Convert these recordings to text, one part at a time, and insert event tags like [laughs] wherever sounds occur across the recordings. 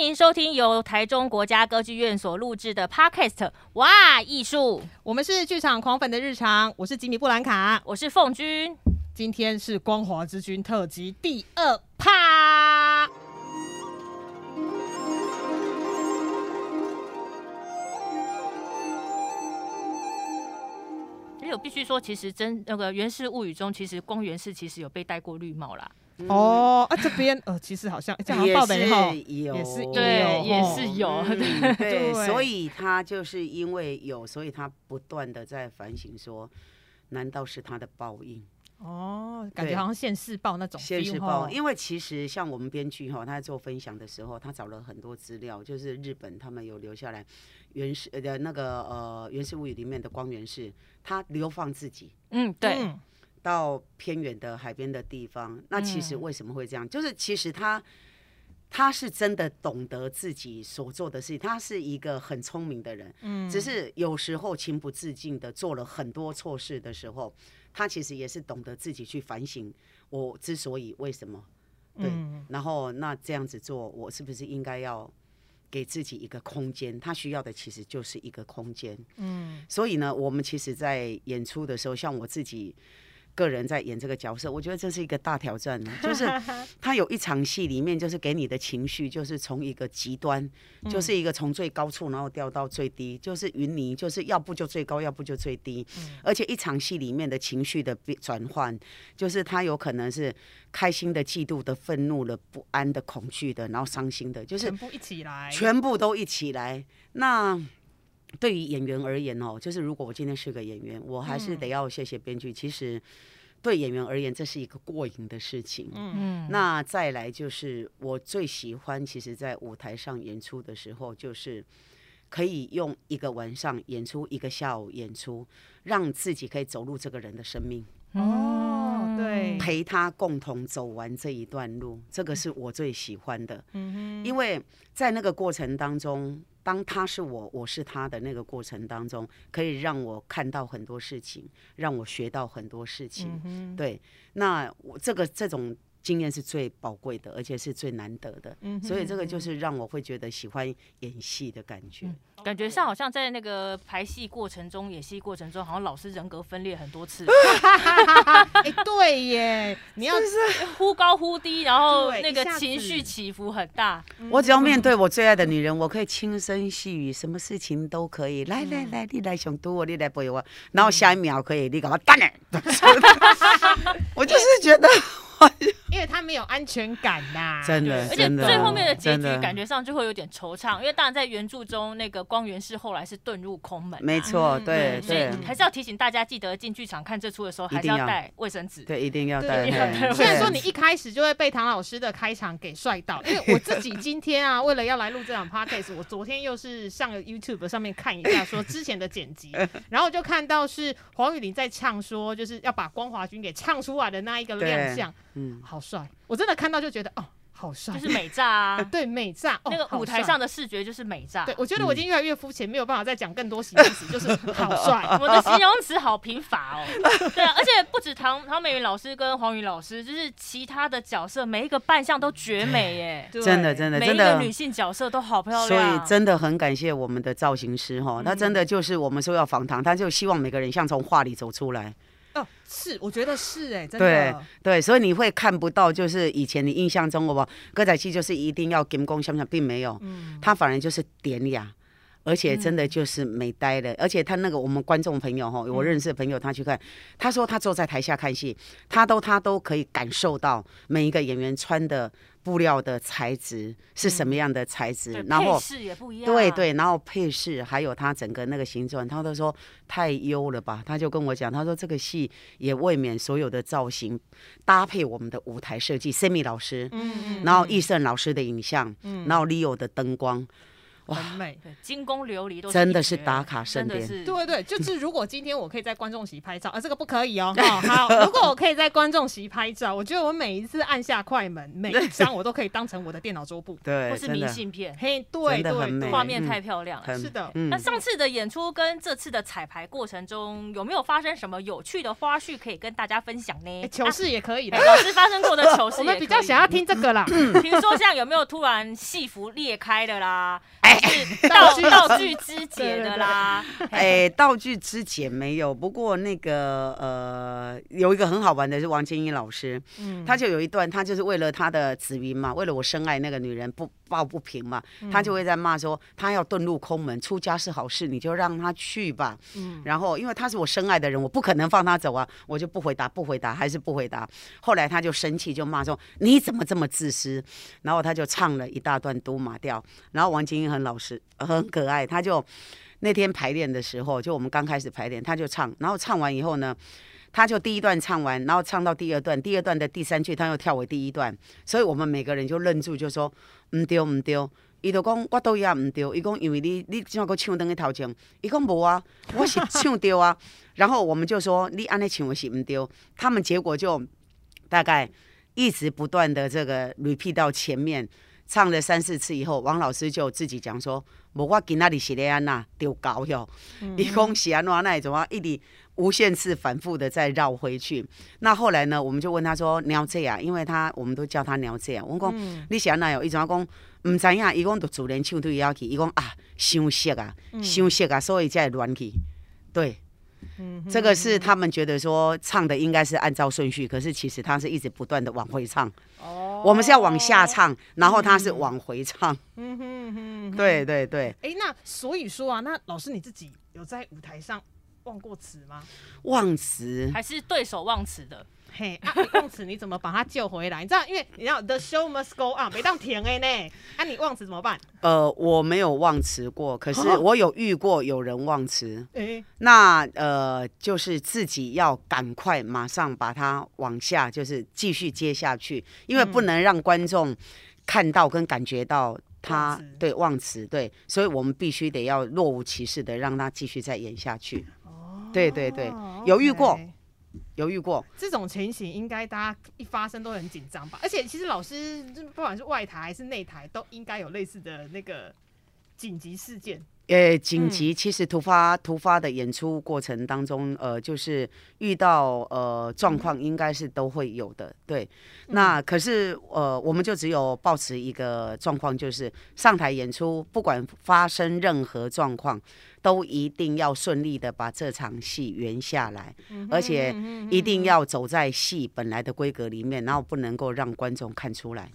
欢迎收听由台中国家歌剧院所录制的 Podcast《哇艺术》，我们是剧场狂粉的日常，我是吉米布兰卡，我是凤君，今天是光华之君特辑第二趴。哎，我必须说，其实真那个《源氏物语》中，其实光源氏其实有被戴过绿帽啦。哦啊，这边呃，其实好像这样报的也是有，也是。对，也是有，[laughs] 嗯、对，所以他就是因为有，所以他不断的在反省说，难道是他的报应？哦，感觉好像现世报那种现世报，因为其实像我们编剧哈，他在做分享的时候，他找了很多资料，就是日本他们有留下来源氏的那个呃源氏物语里面的光源氏，他流放自己，嗯，对。嗯到偏远的海边的地方，那其实为什么会这样？嗯、就是其实他他是真的懂得自己所做的事情，他是一个很聪明的人，嗯，只是有时候情不自禁的做了很多错事的时候，他其实也是懂得自己去反省，我之所以为什么，对，嗯、然后那这样子做，我是不是应该要给自己一个空间？他需要的其实就是一个空间，嗯，所以呢，我们其实，在演出的时候，像我自己。个人在演这个角色，我觉得这是一个大挑战。就是他有一场戏里面，就是给你的情绪，就是从一个极端，就是一个从最高处然后掉到最低，就是云泥，就是要不就最高，要不就最低。而且一场戏里面的情绪的转换，就是他有可能是开心的、嫉妒的、愤怒的、不安的、恐惧的，然后伤心的，就是全部一起来，全部都一起来。那。对于演员而言哦，就是如果我今天是个演员，我还是得要谢谢编剧。嗯、其实对演员而言，这是一个过瘾的事情。嗯，那再来就是我最喜欢，其实，在舞台上演出的时候，就是可以用一个晚上演出，一个下午演出，让自己可以走入这个人的生命。哦，对，陪他共同走完这一段路，这个是我最喜欢的。嗯哼，因为在那个过程当中。当他是我，我是他的那个过程当中，可以让我看到很多事情，让我学到很多事情。嗯、对，那我这个这种经验是最宝贵的，而且是最难得的。嗯、所以这个就是让我会觉得喜欢演戏的感觉。嗯感觉上好像在那个排戏过程中、演戏过程中，好像老师人格分裂很多次。[laughs] 哎，对耶，你要是忽高忽低，然后那个情绪起伏很大。我只要面对我最爱的女人，我可以轻声细语，什么事情都可以。来来来，你来想读我，你来背我，然后下一秒可以你给我打脸。[laughs] 我就是觉得。[laughs] 因为他没有安全感呐，真的，而且最后面的结局感觉上就会有点惆怅，因为当然在原著中那个光源氏后来是遁入空门，没错，对，所以还是要提醒大家，记得进剧场看这出的时候还是要带卫生纸，对，一定要带。虽然说你一开始就会被唐老师的开场给帅到，因为 [laughs] 我自己今天啊，为了要来录这场 podcast，我昨天又是上了 YouTube 上面看一下说之前的剪辑，[laughs] 然后就看到是黄雨玲在唱说就是要把光华君给唱出来的那一个亮相，嗯，好。帅，我真的看到就觉得哦，好帅，就是美炸啊！[laughs] 对，美炸，那个舞台上的视觉就是美炸。对，我觉得我已经越来越肤浅，没有办法再讲更多形容词，[laughs] 就是好帅。[laughs] 我的形容词好贫乏哦。对啊，而且不止唐唐美云老师跟黄宇老师，就是其他的角色，每一个扮相都绝美耶！真的，真的，每一个女性角色都好漂亮。所以真的很感谢我们的造型师哈，他真的就是我们说要访谈，他就希望每个人像从画里走出来。哦，是，我觉得是哎，真的。对对，所以你会看不到，就是以前你印象中的吧，歌仔戏就是一定要金光闪闪，并没有，嗯，他反而就是典雅。而且真的就是美呆了，嗯、而且他那个我们观众朋友哈，我认识的朋友他去看，嗯、他说他坐在台下看戏，他都他都可以感受到每一个演员穿的布料的材质是什么样的材质，嗯、然后配饰也不一样，对对，然后配饰还有他整个那个形状，他都说太优了吧，他就跟我讲，他说这个戏也未免所有的造型搭配我们的舞台设计，Sammy 老师，嗯，嗯，然后易胜老师的影像，嗯，然后 Leo 的灯光。很美，对，金宫琉璃都真的是打卡圣殿。对对，就是如果今天我可以在观众席拍照，啊，[laughs] 这个不可以哦。[laughs] 哦好，如果我可以在观众席拍照，我觉得我每一次按下快门，每一张我都可以当成我的电脑桌布，对，或是明信片。嘿，对对，画面太漂亮了。是的，那上次的演出跟这次的彩排过程中，有没有发生什么有趣的花絮可以跟大家分享呢？糗事也可以的，老师发生过的 [laughs] 糗事，我们比较想要听这个啦。比如说像有没有突然戏服裂开的啦，是道具道具肢解的啦？[laughs] [laughs] 哎，道具肢解没有，不过那个呃，有一个很好玩的是王千一老师，嗯，他就有一段，他就是为了他的子云嘛，为了我深爱那个女人不抱不平嘛，他就会在骂说，他要遁入空门，出家是好事，你就让他去吧。嗯，然后因为他是我深爱的人，我不可能放他走啊，我就不回答，不回答，还是不回答。后来他就生气，就骂说你怎么这么自私？然后他就唱了一大段都马调，然后王金英很老实，很可爱，他就。那天排练的时候，就我们刚开始排练，他就唱，然后唱完以后呢，他就第一段唱完，然后唱到第二段，第二段的第三句他又跳回第一段，所以我们每个人就愣住，就说唔对唔对，伊就讲我都也唔对，伊讲因为你你怎啊个唱等于头前，伊讲无啊，我是唱对啊，[laughs] 然后我们就说你安尼唱的是唔对，他们结果就大概一直不断的这个 repeat 到前面。唱了三四次以后，王老师就自己讲说：“无我今仔日是咧安那丢高哟，伊讲是安怎那一种啊，一直无限次反复的再绕回去。那后来呢，我们就问他说：鸟这啊？因为他我们都叫他鸟这啊。我讲、嗯、你是安那有一种讲唔知影，伊讲就自然唱对要去，伊讲啊，伤色啊，伤色啊，所以才会乱去。对，嗯、这个是他们觉得说唱的应该是按照顺序，可是其实他是一直不断的往回唱。哦。我们是要往下唱，然后他是往回唱。嗯哼哼，对对对。哎，那所以说啊，那老师你自己有在舞台上忘过词吗？忘词还是对手忘词的？嘿，啊，[laughs] 你忘词你怎么把他救回来？你知道，因为你知道 the show must go on，没当停哎呢。那，你忘词怎么办？呃，我没有忘词过，可是我有遇过有人忘词。哎，那呃，就是自己要赶快马上把它往下，就是继续接下去，因为不能让观众看到跟感觉到他忘对忘词，对，所以我们必须得要若无其事的让他继续再演下去。哦，对对对，犹豫过。犹豫过这种情形，应该大家一发生都很紧张吧？而且其实老师不管是外台还是内台，都应该有类似的那个紧急事件。呃，紧急其实突发突发的演出过程当中，呃，就是遇到呃状况，应该是都会有的。对，那可是呃，我们就只有保持一个状况，就是上台演出，不管发生任何状况，都一定要顺利的把这场戏圆下来，而且一定要走在戏本来的规格里面，然后不能够让观众看出来。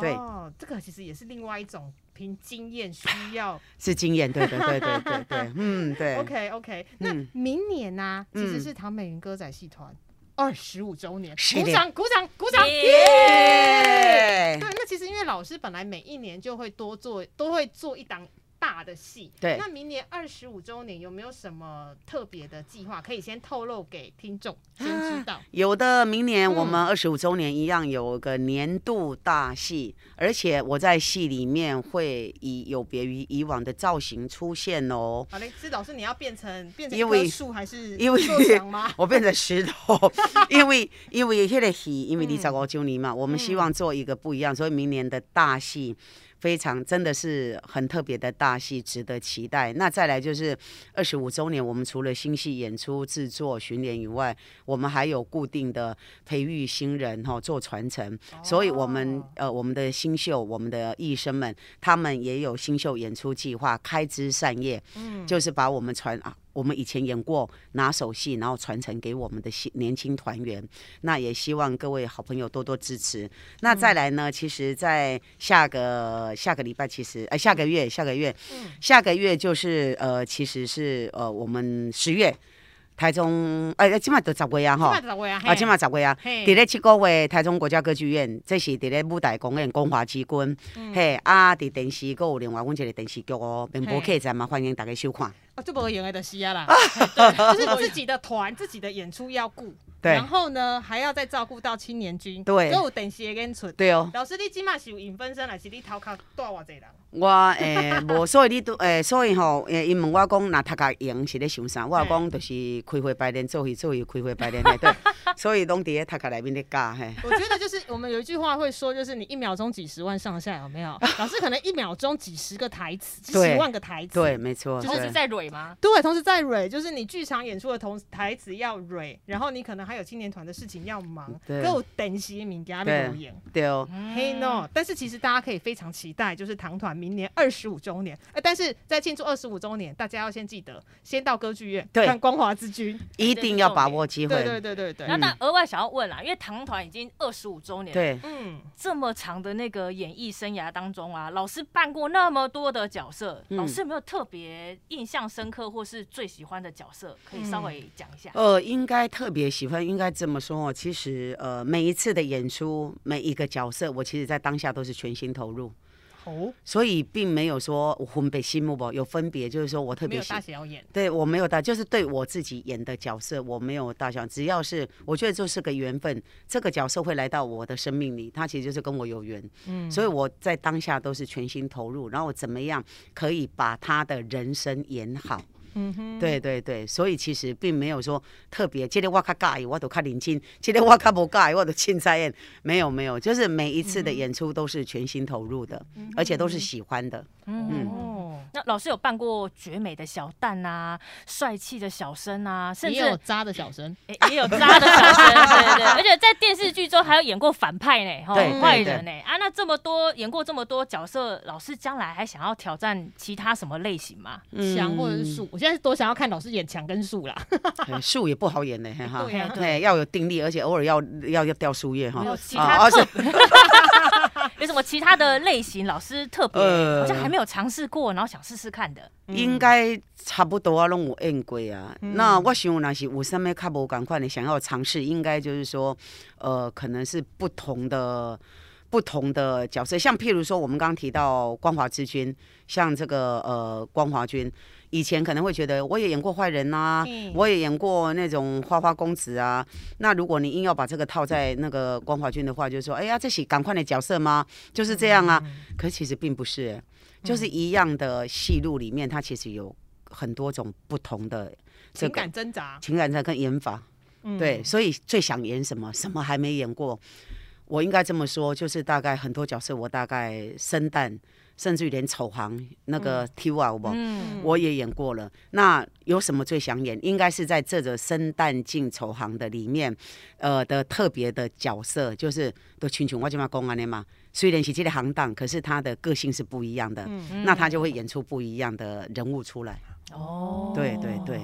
对哦，这个其实也是另外一种凭经验需 [laughs] 要，是经验，对对对对对对，嗯对。[laughs] OK OK，那明年呢、啊，嗯、其实是唐美云歌仔戏团二十五周年，嗯、鼓掌鼓掌鼓掌！耶！对，那其实因为老师本来每一年就会多做，都会做一档。大的戏，对，那明年二十五周年有没有什么特别的计划可以先透露给听众先知道？有的，明年我们二十五周年一样有个年度大戏，嗯、而且我在戏里面会以有别于以往的造型出现哦。好嘞，是老师你要变成变成一棵树还是因为 [laughs] 我变成石头，[laughs] 因为因为那个戏，因为你找我九年嘛，嗯、我们希望做一个不一样，所以明年的大戏。非常真的是很特别的大戏，值得期待。那再来就是二十五周年，我们除了新戏演出、制作、巡演以外，我们还有固定的培育新人哈，做传承。所以，我们呃，我们的新秀、我们的艺生们，他们也有新秀演出计划，开枝散叶，嗯，就是把我们传啊。我们以前演过拿手戏，然后传承给我们的新年轻团员。那也希望各位好朋友多多支持。那再来呢？其实，在下个下个礼拜，其实呃下个月下个月，下个月就是呃其实是呃我们十月。台中，哎，今嘛都十月啊，吼，啊，今嘛十月啊，伫咧七个月台中国家歌剧院，这是伫咧舞台公演《光华之君》，嘿，啊，伫电视阁有另外阮一个电视剧哦，免播客栈嘛，欢迎大家收看。啊，就无用的就是啊啦，就是自己的团，自己的演出要顾。对然后呢还要再照顾到青年军，对都有等些跟存。对哦。老师，你今嘛是有影分身，还是你头壳带偌济人？我诶无、欸，所以你都诶、欸，所以吼，诶，因问我讲，若读甲赢是咧想啥？我讲就是开会排练，做戏做戏开会排练，对。[laughs] [laughs] 所以拢伫咧塔卡内面咧教嘿。我觉得就是我们有一句话会说，就是你一秒钟几十万上下有没有？[laughs] 老师可能一秒钟几十个台词，几十万个台词。对，没错。同时在蕊吗？对，同时在蕊，就是你剧场演出的同台词要蕊，然后你可能还有青年团的事情要忙，够等些名家的留言。对哦。嘿 no！但是其实大家可以非常期待，就是唐团明年二十五。周年，哎，但是在庆祝二十五周年，大家要先记得，先到歌剧院看《光华之君》，一定要把握机会。对对对对对。那但额外想要问啦，因为唐团已经二十五周年，对，嗯，这么长的那个演艺生涯当中啊，老师扮过那么多的角色，老师有没有特别印象深刻或是最喜欢的角色？可以稍微讲一下。呃，应该特别喜欢，应该这么说哦。其实，呃，每一次的演出，每一个角色，我其实在当下都是全心投入。哦，所以并没有说我分别心目不有分别，就是说我特别没有大小眼，对我没有大，就是对我自己演的角色我没有大小，只要是我觉得就是个缘分，这个角色会来到我的生命里，他其实就是跟我有缘，嗯，所以我在当下都是全心投入，然后我怎么样可以把他的人生演好。嗯哼，对对对，所以其实并没有说特别，今天我较介意，我都较认真；今天我较无介意，我都凊彩演。没有没有，就是每一次的演出都是全心投入的，嗯、而且都是喜欢的。嗯。嗯那老师有扮过绝美的小蛋啊，帅气的小生啊，甚至也有渣的小生，也、欸、也有渣的小生，对对对，[laughs] 而且在电视剧中还有演过反派呢，哈，坏人呢，啊，那这么多演过这么多角色，老师将来还想要挑战其他什么类型吗？强、嗯、或者是树？我现在多想要看老师演强跟树啦，[laughs] 树也不好演呢，哈，对，要有定力，而且偶尔要要要掉树叶哈，有其他特别，[laughs] [laughs] 有什么其他的类型？老师特别、呃、好像还没有尝试过，然后想试试看的。应该差不多啊，拢有演过啊。嗯、那我想，若是有啥物较无共款的想要尝试，应该就是说，呃，可能是不同的不同的角色。像譬如说，我们刚刚提到光华之君，像这个呃光华君，以前可能会觉得我也演过坏人啊，嗯、我也演过那种花花公子啊。那如果你硬要把这个套在那个光华君的话，就是说，哎呀，这是赶快的角色吗？就是这样啊。嗯、可其实并不是、欸。就是一样的戏路里面，它其实有很多种不同的情感挣扎、情感在跟演法。嗯、对，所以最想演什么，什么还没演过，我应该这么说，就是大概很多角色，我大概生旦，甚至于连丑行那个 T 啊，我、嗯、我也演过了。嗯、那有什么最想演？应该是在这个生旦净丑行的里面，呃的特别的角色，就是都群群我就嘛公安的嘛。虽然是这个行当，可是他的个性是不一样的，嗯、那他就会演出不一样的人物出来。哦，对对对。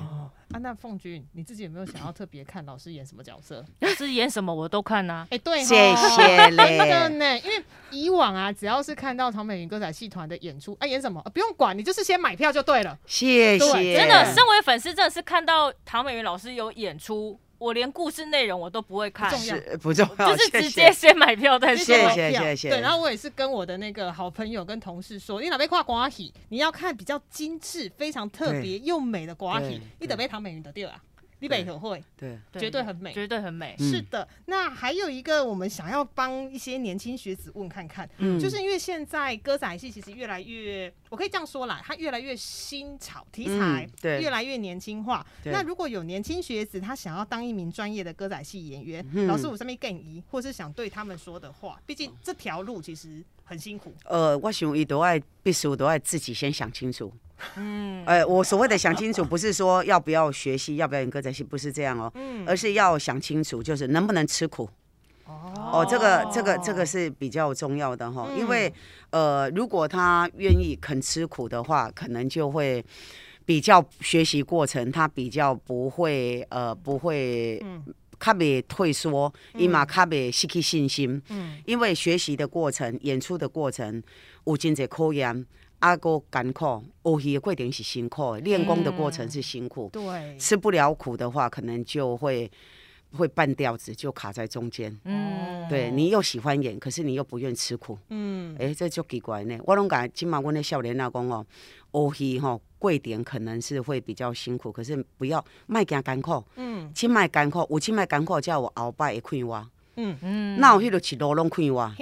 啊，那凤君，你自己有没有想要特别看老师演什么角色？[laughs] 老师演什么我都看呐、啊。哎、欸，对，谢谢嘞。[laughs] 真的呢，因为以往啊，只要是看到唐美云歌仔戏团的演出，哎、啊，演什么、啊、不用管，你就是先买票就对了。谢谢。真的，身为粉丝，真的是看到唐美云老师有演出。我连故事内容我都不会看，不重要，不重要，就是直接先买票再说。谢谢谢谢。对，然后我也是跟我的那个好朋友跟同事说，你哪边看歌仔戏，你要看比较精致、非常特别又美的歌仔戏，你得被唐美云的对啊。你北很会，对，绝对很美，绝对很美。是的，那还有一个我们想要帮一些年轻学子问看看，嗯，就是因为现在歌仔戏其实越来越，我可以这样说啦，它越来越新潮题材，对，越来越年轻化。那如果有年轻学子他想要当一名专业的歌仔戏演员，老师有什么建议，或是想对他们说的话？毕竟这条路其实很辛苦。呃，我想伊都爱必须都爱自己先想清楚。嗯，哎，我所谓的想清楚，不是说要不要学习，要不要演歌仔戏，不是这样哦，嗯，而是要想清楚，就是能不能吃苦。哦，哦，这个这个这个是比较重要的哈，因为呃，如果他愿意肯吃苦的话，可能就会比较学习过程，他比较不会呃不会，卡别退缩，伊嘛卡别失去信心。嗯，因为学习的过程，演出的过程，有真侪考验。阿哥艰苦，学习的过程是辛苦，练功的过程是辛苦。对，吃不了苦的话，可能就会会半吊子，就卡在中间。嗯，对，你又喜欢演，可是你又不愿吃苦。嗯，哎，这就奇怪呢。我拢讲，今嘛我那少年老公哦，学戏吼贵点可能是会比较辛苦，可是不要卖惊艰苦。嗯，去卖艰苦，有去卖艰苦，叫我后摆会快活。嗯嗯，那我去了起路拢快活，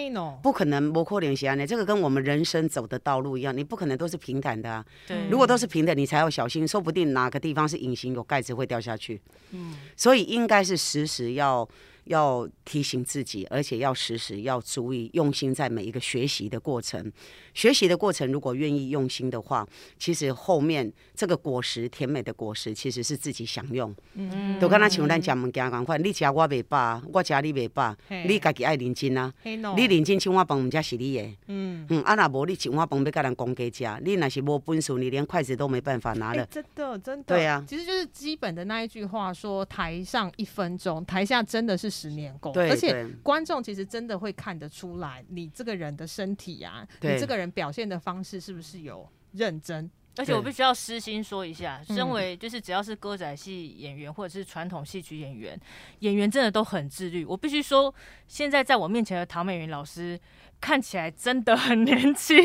不可能不可能是安尼。这个跟我们人生走的道路一样，你不可能都是平坦的啊。对，如果都是平的，你才要小心，说不定哪个地方是隐形有盖子会掉下去。嗯，所以应该是时时要。要提醒自己，而且要时时要注意，用心在每一个学习的过程。学习的过程，如果愿意用心的话，其实后面这个果实，甜美的果实，其实是自己享用。嗯，都跟他像咱讲物件同款，你吃我袂饱，我吃你袂饱，你家己爱认真啊。你认真请我饭，唔才是你的。嗯嗯，啊那无你请我饭要跟人公家吃，你那是无本事，你连筷子都没办法拿了。真的真的。对啊，其实就是基本的那一句话说：台上一分钟，台下真的是。十年功，而且观众其实真的会看得出来，你这个人的身体啊，你这个人表现的方式是不是有认真？而且我必须要私心说一下，身为就是只要是歌仔戏演员或者是传统戏曲演员，演员真的都很自律。我必须说，现在在我面前的唐美云老师。看起来真的很年轻，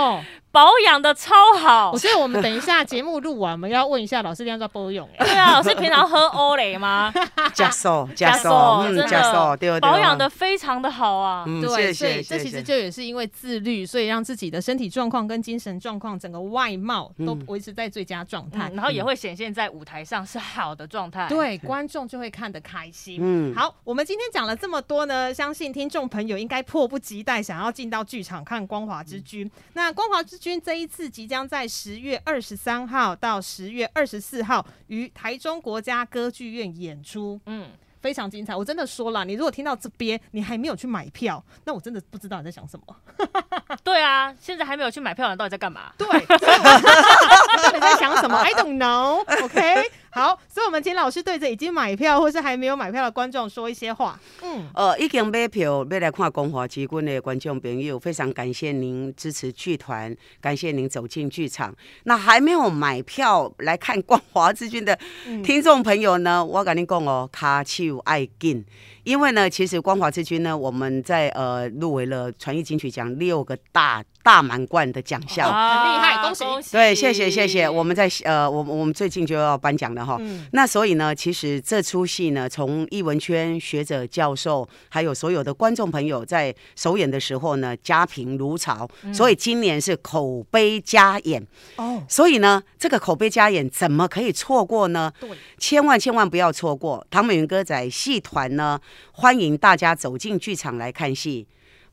[laughs] 保养的超好。我觉得我们等一下节目录完，我们要问一下老师，要不要保养？[laughs] 对啊，老师平常喝欧蕾吗？[laughs] [laughs] 加瘦，加瘦，真的保养的非常的好啊。对，所以这其实就也是因为自律，所以让自己的身体状况跟精神状况，整个外貌都维持在最佳状态，然后也会显现在舞台上是好的状态。对，观众就会看得开心。嗯，好，我们今天讲了这么多呢，相信听众朋友应该迫不及待想。要进到剧场看《光华之君》，那《光华之君》这一次即将在十月二十三号到十月二十四号于台中国家歌剧院演出，嗯，非常精彩。我真的说了，你如果听到这边你还没有去买票，那我真的不知道你在想什么。[laughs] 对啊，现在还没有去买票，你到底在干嘛？对，到底在想什么？I don't know。OK。好，所以我们请老师对着已经买票或是还没有买票的观众说一些话。嗯，呃，已经买票要来看《光华之军》的观众朋友，非常感谢您支持剧团，感谢您走进剧场。那还没有买票来看《光华之君》的听众朋友呢，嗯、我跟你讲哦，卡手爱紧，因为呢，其实《光华之君》呢，我们在呃入围了传艺金曲奖六个大大满贯的奖项，很厉害，恭喜！恭喜对，谢谢谢谢。我们在呃，我我们最近就要颁奖了。嗯、那所以呢，其实这出戏呢，从艺文圈学者、教授，还有所有的观众朋友在首演的时候呢，家评如潮，所以今年是口碑加演。哦，所以呢，这个口碑加演怎么可以错过呢？对，千万千万不要错过！唐美云歌仔戏团呢，欢迎大家走进剧场来看戏。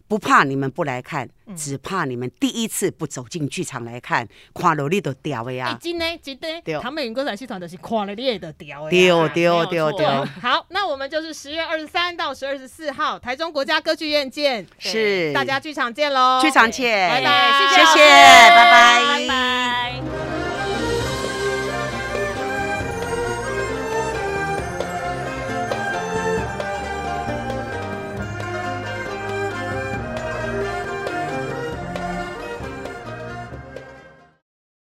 不怕你们不来看，只怕你们第一次不走进剧场来看，看了你都掉的呀！真的真的，唐美云歌仔戏团都是看了你也都掉的。丢丢丢丢。好，那我们就是十月二十三到十二十四号，台中国家歌剧院见。是，大家剧场见喽！剧场见，拜拜，谢谢，拜拜，拜拜。